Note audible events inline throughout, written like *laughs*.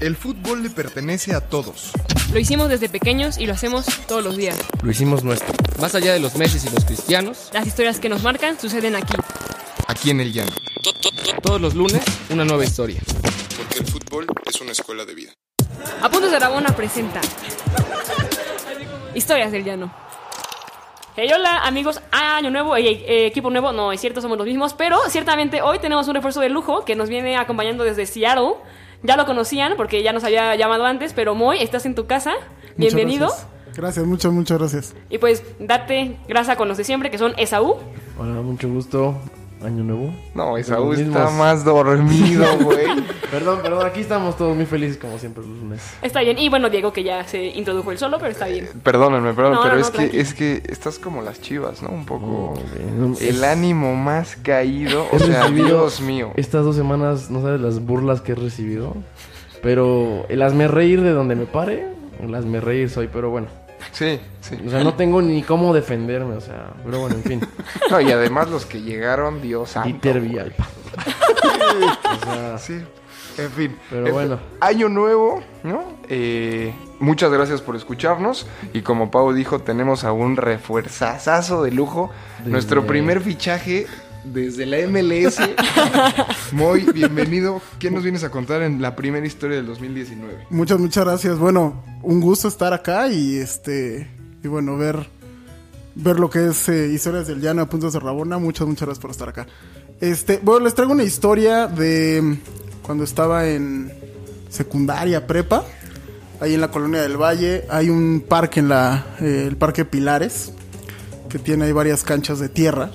El fútbol le pertenece a todos. Lo hicimos desde pequeños y lo hacemos todos los días. Lo hicimos nuestro. Más allá de los Messi y los cristianos, Las historias que nos marcan suceden aquí. Aquí en el llano. todos los lunes, una nueva historia. Porque el fútbol es una escuela de vida. Apuntes de Aragona presenta Historias del Llano. Hey, hola amigos, año nuevo, hey, eh, equipo nuevo, no es cierto, somos los mismos, pero ciertamente hoy tenemos un refuerzo de lujo que nos viene acompañando desde Seattle. Ya lo conocían porque ya nos había llamado antes, pero Moy, estás en tu casa, Muchas bienvenido. Gracias, Gracias, muchas, muchas gracias. Y pues date grasa con los de siempre, que son Esaú. Hola, mucho gusto. Año nuevo. No, Esaú está más dormido, *laughs* güey. Perdón, perdón, aquí estamos todos muy felices como siempre los lunes. Está bien. Y bueno, Diego, que ya se introdujo él solo, pero está bien. Perdónenme, perdón, No, pero no, es no, que es que estás como las chivas, ¿no? Un poco No, el ánimo más caído, *laughs* o sea, Dios mío. Estas dos semanas, no sabes las burlas que he recibido. Pero el hazme reír de donde me pare, el hazme reír soy, pero bueno. Sí, sí. O sea, no tengo ni cómo defenderme, o sea, pero bueno, en fin. *laughs* No, y además los que llegaron, Dios santo. Dieter Villalpa. *laughs* o sea, Sí, en fin. Pero En- bueno. Año nuevo, ¿no? Eh, muchas gracias por escucharnos. Y como Pau dijo, tenemos a un refuerzazazo de lujo. Nuestro primer fichaje desde la MLS. *laughs* Muy bienvenido. ¿Qué nos vienes a contar en la primera historia del 2019? Muchas, muchas gracias. Bueno, un gusto estar acá y este y bueno, ver ver lo que es eh, historias del llano a puntos de Rabona. Muchas, muchas gracias por estar acá. Este, bueno, les traigo una historia de cuando estaba en secundaria, prepa. Ahí en la colonia del Valle hay un parque en la eh, el parque Pilares que tiene ahí varias canchas de tierra.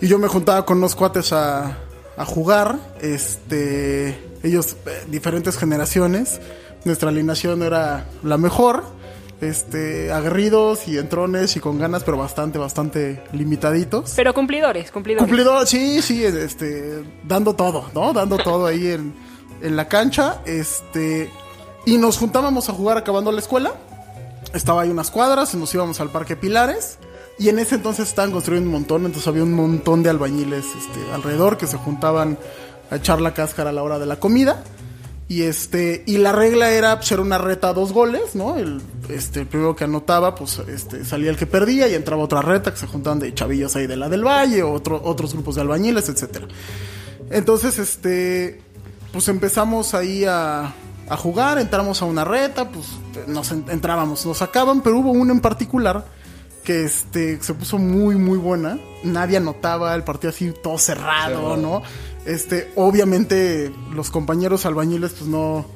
Y yo me juntaba con unos cuates a, a jugar. Este, ellos, eh, diferentes generaciones. Nuestra alineación era la mejor. Este, aguerridos y entrones y con ganas, pero bastante, bastante limitaditos. Pero cumplidores, cumplidores. Cumplidor, sí, sí, este, dando todo, ¿no? Dando todo ahí en, en la cancha. Este, y nos juntábamos a jugar acabando la escuela. Estaba ahí unas cuadras y nos íbamos al Parque Pilares. Y en ese entonces estaban construyendo un montón, entonces había un montón de albañiles este, alrededor que se juntaban a echar la cáscara a la hora de la comida. Y este, y la regla era, pues, una reta a dos goles, ¿no? El, este, el primero que anotaba, pues, este, salía el que perdía y entraba otra reta que se juntaban de chavillos ahí de la del Valle, otro, otros grupos de albañiles, etcétera. Entonces, este, pues empezamos ahí a, a jugar, entramos a una reta, pues nos en- entrábamos, nos sacaban, pero hubo una en particular que este se puso muy muy buena. Nadie anotaba, el partido así todo cerrado, ¿no? Este, obviamente los compañeros albañiles pues no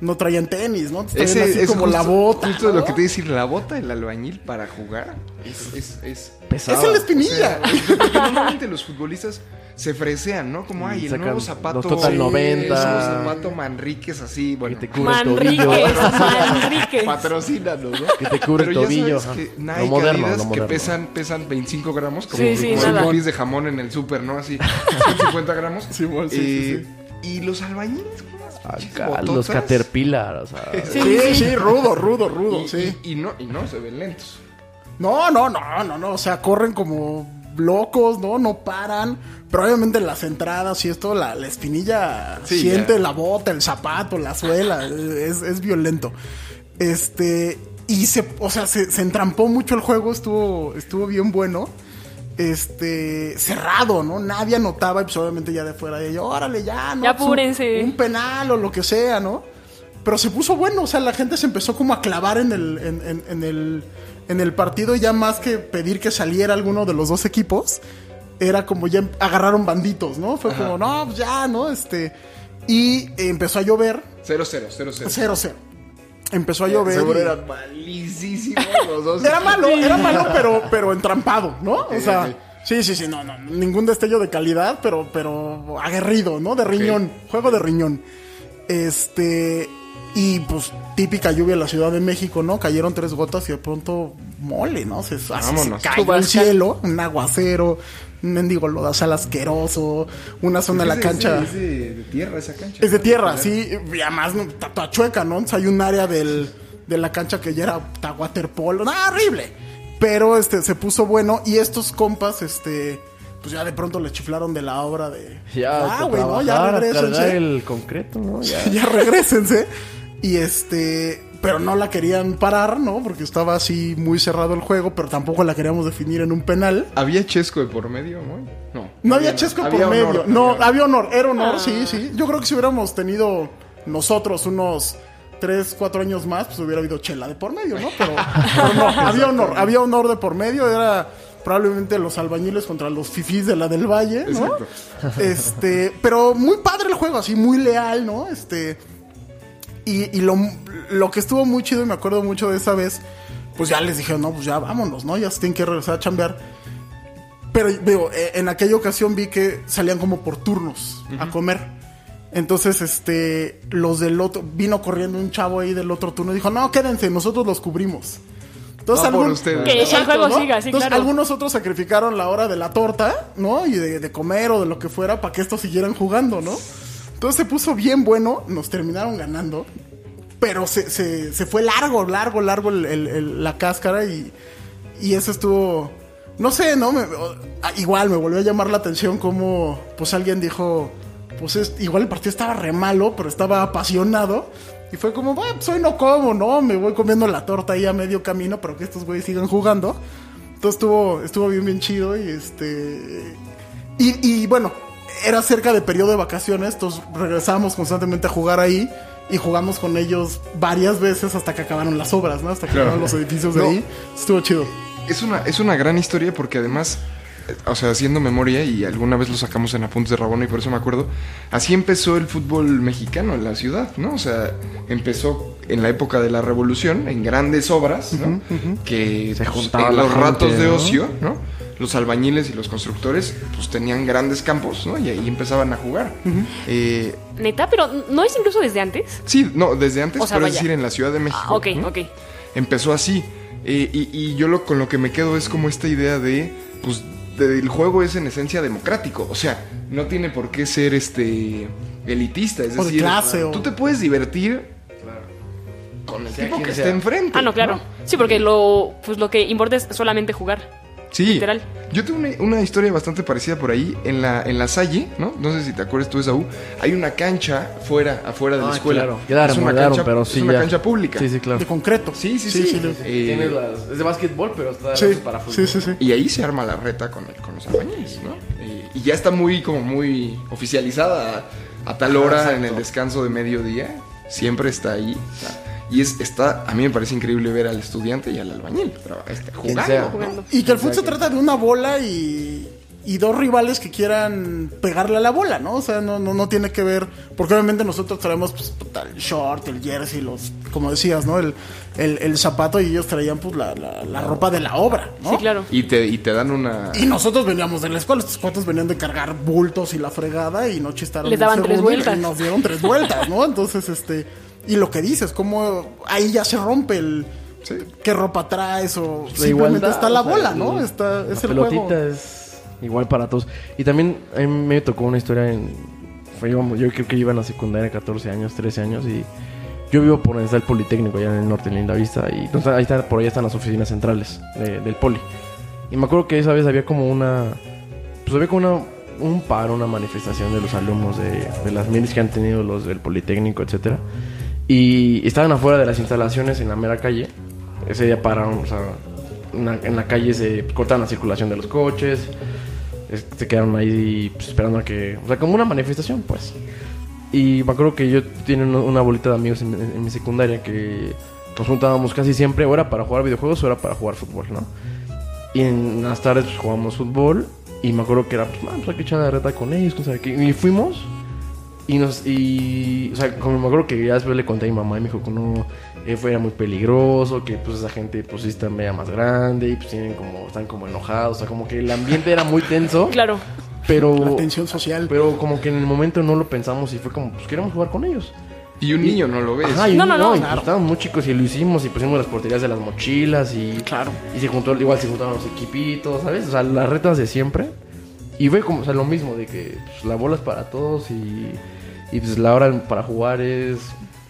no traían tenis, ¿no? Traían así como la bota. Justo ¿no? lo que te decir, la bota del albañil para jugar es... es, es pesado. Es el o espinilla. sea, porque *laughs* normalmente los futbolistas se fresean, ¿no? Como, ay, el sacan nuevo zapato... los Total Sí, 90. el zapato Manríquez así, bueno... Que te cubre el Manrique, tobillo. Manrique. Patrocínanos, ¿no? Que te cubre el Pero ya tobillo. sabes que. Nike, Lo moderno, Adidas, lo que moderno. pesan, pesan 25 gramos, como, Sí, sí, como el de jamón en el súper, ¿no? Así, 150 gramos. *laughs* Sí, bueno, sí, Eh, sí, Y los albañiles Acá, bototas. los Caterpillar, o sea. *laughs* Sí, Sí, sí. sí, rudo, rudo, rudo, Y, sí. y, y no, y no se ven lentos. No, no, no, no, no. O sea, corren como locos, ¿no? No paran. Pero obviamente en las entradas y esto, la, la espinilla Sí, siente la bota, el zapato, la suela. *laughs* es, es violento. Este. Y se, o sea, se, se entrampó mucho el juego, estuvo, estuvo bien bueno. Este, cerrado, ¿no? Nadie anotaba y pues obviamente ya de fuera de ello, órale, ya, ¿no? Ya Pues, un- apúrense. un penal o lo que sea, ¿no? Pero se puso bueno, o sea, la gente se empezó como a clavar en el, en, en- en el, en el partido, ya más que pedir que saliera alguno de los dos equipos, era como ya agarraron banditos, ¿no? Fue como, no, pues ya, ¿no? Este, y empezó a llover, 0-0, 0-0. 0-0. Empezó a llover. Seguro y- eran malísimos los dos. *laughs* era malo, era malo, *laughs* pero, pero entrampado, ¿no? O sea, sí, sí, sí, no, no, ningún destello de calidad, pero, pero aguerrido, ¿no? De riñón, juego de riñón. Este, y pues típica lluvia en la Ciudad de México, ¿no? Cayeron tres gotas y de pronto mole, ¿no? Se, así se cayó el cielo, un aguacero, un mendigo lodazal asqueroso, una zona de la cancha. Es de, de tierra esa cancha. Es de tierra, sí, y además no, está toda chueca, ¿no? Entonces hay un área del, de la cancha que ya era waterpolo, no, horrible. Pero este se puso bueno y estos compas, este, pues ya de pronto le chiflaron de la obra de... Ya, ah, a güey, no, ya cargar el concreto, ¿no? Ya. *laughs* ya regrésense. Y este, pero no la querían parar, ¿no? Porque estaba así muy cerrado el juego, pero tampoco la queríamos definir en un penal. ¿Había Chesco de por medio, Moy? No. No había chesco había por medio. no, había- había honor. Era honor, sí, sí. Yo creo que si hubiéramos tenido nosotros unos 3, 4 años más, pues hubiera habido chela de por medio, ¿no? Pero, pero no, *laughs* había honor. Había honor de por medio. Era probablemente los albañiles contra los fifís de la del Valle, ¿no? Exacto. *laughs* Este, pero muy padre el juego, así muy leal, ¿no? Este, y, y lo, lo que estuvo muy chido y me acuerdo mucho de esa vez, pues ya les dije, no, pues ya vámonos, ¿no? Ya se tienen que regresar a chambear. Pero veo, eh, en aquella ocasión vi que salían como por turnos a comer. Entonces, este, los del otro, vino corriendo un chavo ahí del otro turno y dijo, no, quédense, nosotros los cubrimos. Entonces, No algún-. Que el Exacto, juego ¿no? siga, sí, Entonces, claro. algunos otros sacrificaron la hora de la torta, ¿no? Y de, de comer o de lo que fuera para que estos siguieran jugando, ¿no? Entonces se puso bien bueno, nos terminaron ganando, pero se, se, se fue largo, largo, largo el- el- el- la cáscara y, y eso estuvo, no sé, ¿no? Me- igual me volvió a llamar la atención como, pues alguien dijo, pues es- igual el partido estaba re malo, pero estaba apasionado. Y fue como, bueno, pues hoy no como, ¿no? Me voy comiendo la torta ahí a medio camino, pero que estos güeyes sigan jugando. Entonces estuvo, estuvo bien, bien chido y este... Y, y bueno, era cerca de periodo de vacaciones, entonces regresábamos constantemente a jugar ahí y jugamos con ellos varias veces hasta que acabaron las obras, ¿no? Hasta que Claro. acabaron los edificios de No. ahí. Estuvo chido. Es una, es una gran historia porque además, o sea, haciendo memoria, y alguna vez lo sacamos en Apuntes de Rabona y por eso me acuerdo, así empezó el fútbol mexicano en la ciudad, ¿no? O sea, empezó en la época de la revolución, en grandes obras, ¿no? Que Se pues, juntaba en la los gente, ratos de ¿no? ocio, ¿no? Los albañiles y los constructores, pues tenían grandes campos, ¿no? Y ahí empezaban a jugar. Eh, Neta, pero ¿no es incluso desde antes? sí, no, desde antes, O sea, pero es decir, en la Ciudad de México. Ah, ok, ¿no? ok. empezó así. Eh, y, y yo lo, con lo que me quedo es como esta idea de, pues, de- el juego es en esencia democrático. O sea, no tiene por qué ser este elitista. Es O de decir, o- tú te puedes divertir con el Sea tipo que sea. está enfrente. Ah, no, claro. Sí, porque lo, pues lo que importa es solamente jugar. Sí. Literal. Yo tengo una, una historia bastante parecida por ahí. En la, en la Salle, ¿no? No sé si te acuerdas tú, Esaú. Hay una cancha fuera, afuera de la Ah, escuela. claro. Ya la es una cancha, pero es sí una ya. cancha pública. Sí, sí, claro. De concreto. Sí, sí, sí. Eh, las- es de básquetbol, pero está sí, para fútbol. sí, sí, sí. Y ahí se arma la reta con, el- con los albañiles, ¿no? Eh, y ya está muy, como muy oficializada a, a tal hora en el descanso de mediodía. Siempre está ahí. o sea, y es, está, a mí me parece increíble ver al estudiante y al albañil este, jugando. sea. ¿no? Jugando. Y que el fútbol se trata de una bola y, y dos rivales que quieran pegarle a la bola, ¿no? O sea, no, no, no tiene que ver, porque obviamente nosotros traemos pues, puta, el short, el jersey, los, como decías, ¿no? El, el, el zapato y ellos traían pues la, la, la ropa de la obra, ¿no? Sí, claro. Y te, y te dan una... Y nosotros veníamos de la escuela, estos cuates venían de cargar bultos y la fregada y no chistaron Les daban tres segundo y vueltas. nos dieron tres vueltas, ¿no? Entonces, este, y lo que dices, como ahí ya se rompe el Sí. qué ropa traes o La simplemente igualdad, está la o sea, bola, el- ¿no? Está, es la el pelotita juego. es igual para todos. Y también a mí me tocó una historia en... fue- yo creo que iba en la secundaria, 14 años, 13 años y... Yo vivo por donde está el Politécnico, allá en el norte, en Linda Vista, y entonces ahí está, por ahí están las oficinas centrales de- del Poli. Y me acuerdo que esa vez había como una... Pues había como una, un paro, una manifestación de los alumnos de, de las miles que han tenido los del Politécnico, etcétera. Y estaban afuera de las instalaciones en la mera calle. Ese día pararon, o sea, en la calle se cortaron la circulación de los coches. es- Se quedaron ahí pues, esperando a que... O sea, como una manifestación, pues. Y me acuerdo que yo tenía una- bolita de amigos en, en- mi secundaria que nos juntábamos casi siempre, o era para jugar videojuegos o era para jugar fútbol, ¿no? Y en las tardes pues, jugábamos fútbol y me acuerdo que era, pues, "Ah, pues que echar la reta con ellos, quién sabe qué". Y fuimos y nos, y, o sea, como me acuerdo que ya después le conté a mi mamá y me dijo que no, eh, fue era muy peligroso, que pues esa gente pues sí está media más grande y pues tienen como, están como enojados, o sea, como que el ambiente era muy tenso, *laughs* Claro. pero, La tensión social. pero como que en el momento no lo pensamos y fue como, pues queremos jugar con ellos. Y un niño no lo ves. Ajá, y No, no, no. y Claro. estábamos muy chicos y lo hicimos y pusimos las porterías de las mochilas y Claro. y se juntó igual se juntaron los equipitos, ¿sabes? O sea, las retas de siempre. Y fue como, o sea, lo mismo de que pues, la bola es para todos y y pues la hora para jugar es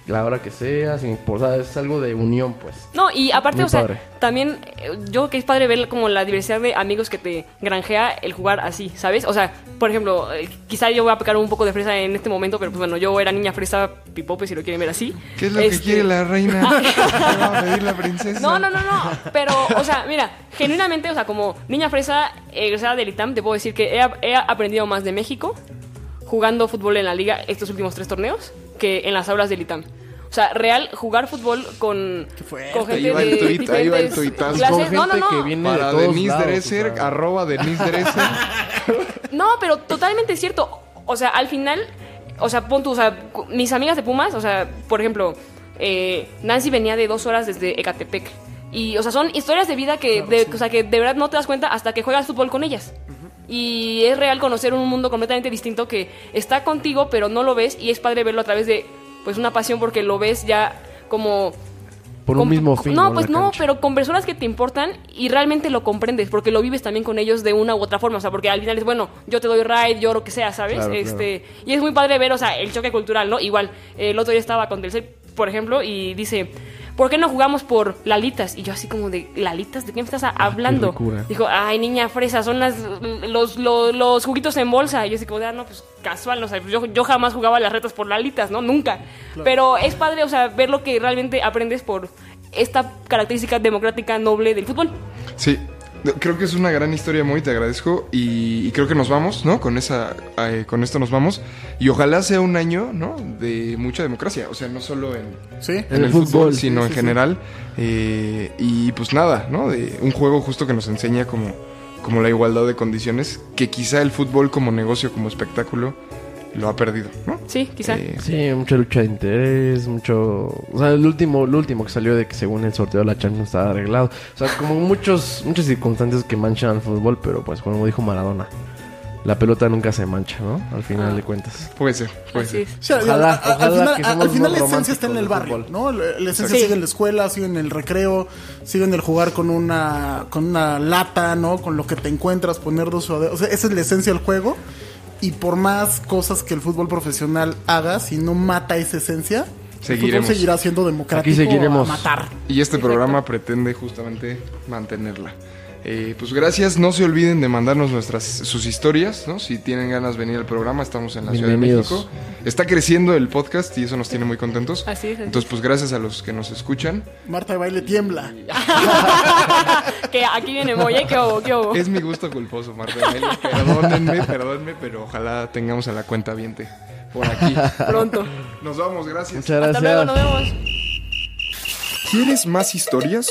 la hora que sea, sin importar, es algo de unión, pues. No, y aparte, Muy o sea, padre. también eh, yo creo que es padre ver como la diversidad de amigos que te granjea el jugar así, ¿sabes? O sea, por ejemplo, eh, quizá yo voy a pecar un poco de fresa en este momento, pero pues bueno, yo era niña fresa pipope si lo quieren ver así. ¿Qué es lo que Este, quiere la reina? *laughs* *laughs* ¿Qué va a pedir la princesa? No, no, no, no. Pero, o sea, mira, genuinamente, o sea, como niña fresa egresada del ITAM, te puedo decir que he, he aprendido más de México jugando fútbol en la liga estos últimos tres torneos que en las aulas del ITAM. O sea, real, jugar fútbol con, fuerte. con gente de tuit, ahí va el diferentes tuitazo. clases. Con No, no, gente no. que viene Para de todos Denise lados, Dresser, o sea. arroba Denise Dresser. *laughs* No, pero totalmente cierto. O sea, al final, o sea, pon tú, o sea, mis amigas de Pumas, o sea, por ejemplo, eh, Nancy venía de dos horas desde Ecatepec. Y, o sea, son historias de vida que, de, o sea, que de verdad no te das cuenta hasta que juegas fútbol con ellas. Y es real conocer un mundo completamente distinto que está contigo, pero no lo ves. Y es padre verlo a través de, pues, una pasión porque lo ves ya como Por un mismo fin. No, pues no, cancha. pero con personas que te importan y realmente lo comprendes, porque lo vives también con ellos de una u otra forma. O sea, porque al final es bueno, yo te doy ride, yo lo que sea, ¿sabes? Claro, este Y es muy padre ver, o sea, el choque cultural, ¿no? Igual, el otro día estaba con Telcel, por ejemplo, y dice. ¿Por qué no jugamos por lalitas? Y yo así como de, ¿lalitas? ¿De qué me estás a- hablando? Dijo, ay, niña fresa, son las, los, los, los juguitos en bolsa. Y yo así como de, ah, no, pues casual, o sea, yo, yo jamás jugaba las retas por lalitas, ¿no? Nunca. Pero es padre, o sea, ver lo que realmente aprendes por esta característica democrática noble del fútbol. Sí, creo que es una gran historia, muy te agradezco. Y, y creo que nos vamos, ¿no? Con esa, eh, con esto nos vamos. Y ojalá sea un año, ¿no? De mucha democracia. O sea, no solo en, Sí. en el fútbol, sino en general. Eh, y pues nada, ¿no? De un juego justo que nos enseña como, como la igualdad de condiciones, que quizá el fútbol como negocio, como espectáculo, lo ha perdido, ¿no? Sí, quizá. Eh, Sí, mucha lucha de interés, mucho... O sea, el último, el último que salió de que según el sorteo de la Champions estaba arreglado. O sea, como muchos, muchas circunstancias que manchan al fútbol, pero pues como dijo Maradona, la pelota nunca se mancha, ¿no? Al final de cuentas. puede ser, puede Así ser. Ojalá, a- ojalá al final, al la esencia está en el barrio, ¿no? La, la esencia Sí. sigue en la escuela, sigue en el recreo, sigue en el jugar con una con una lata, ¿no? Con lo que te encuentras, poner dos. O sea, esa es la esencia del juego. Y por más cosas que el fútbol profesional haga, si no mata esa esencia, el Seguiremos. fútbol seguirá siendo democrático Aquí seguiremos. a matar. Y este programa pretende justamente mantenerla. Eh, pues gracias, no se olviden de mandarnos nuestras sus historias, ¿no? Si tienen ganas de venir al programa, estamos en la Ciudad de. México. Está creciendo el podcast y eso nos tiene muy contentos. Así es, así Entonces, pues gracias a los que nos escuchan. Marta de baile tiembla. *laughs* que aquí viene Moye, ¿qué hubo? ¿Qué hubo? Es mi gusto culposo, Marta. Baile. Perdónenme, perdónenme, pero ojalá tengamos a la cuenta viente por aquí. Pronto. Nos vamos, gracias. Muchas Hasta gracias. luego, nos vemos. ¿Quieres más historias?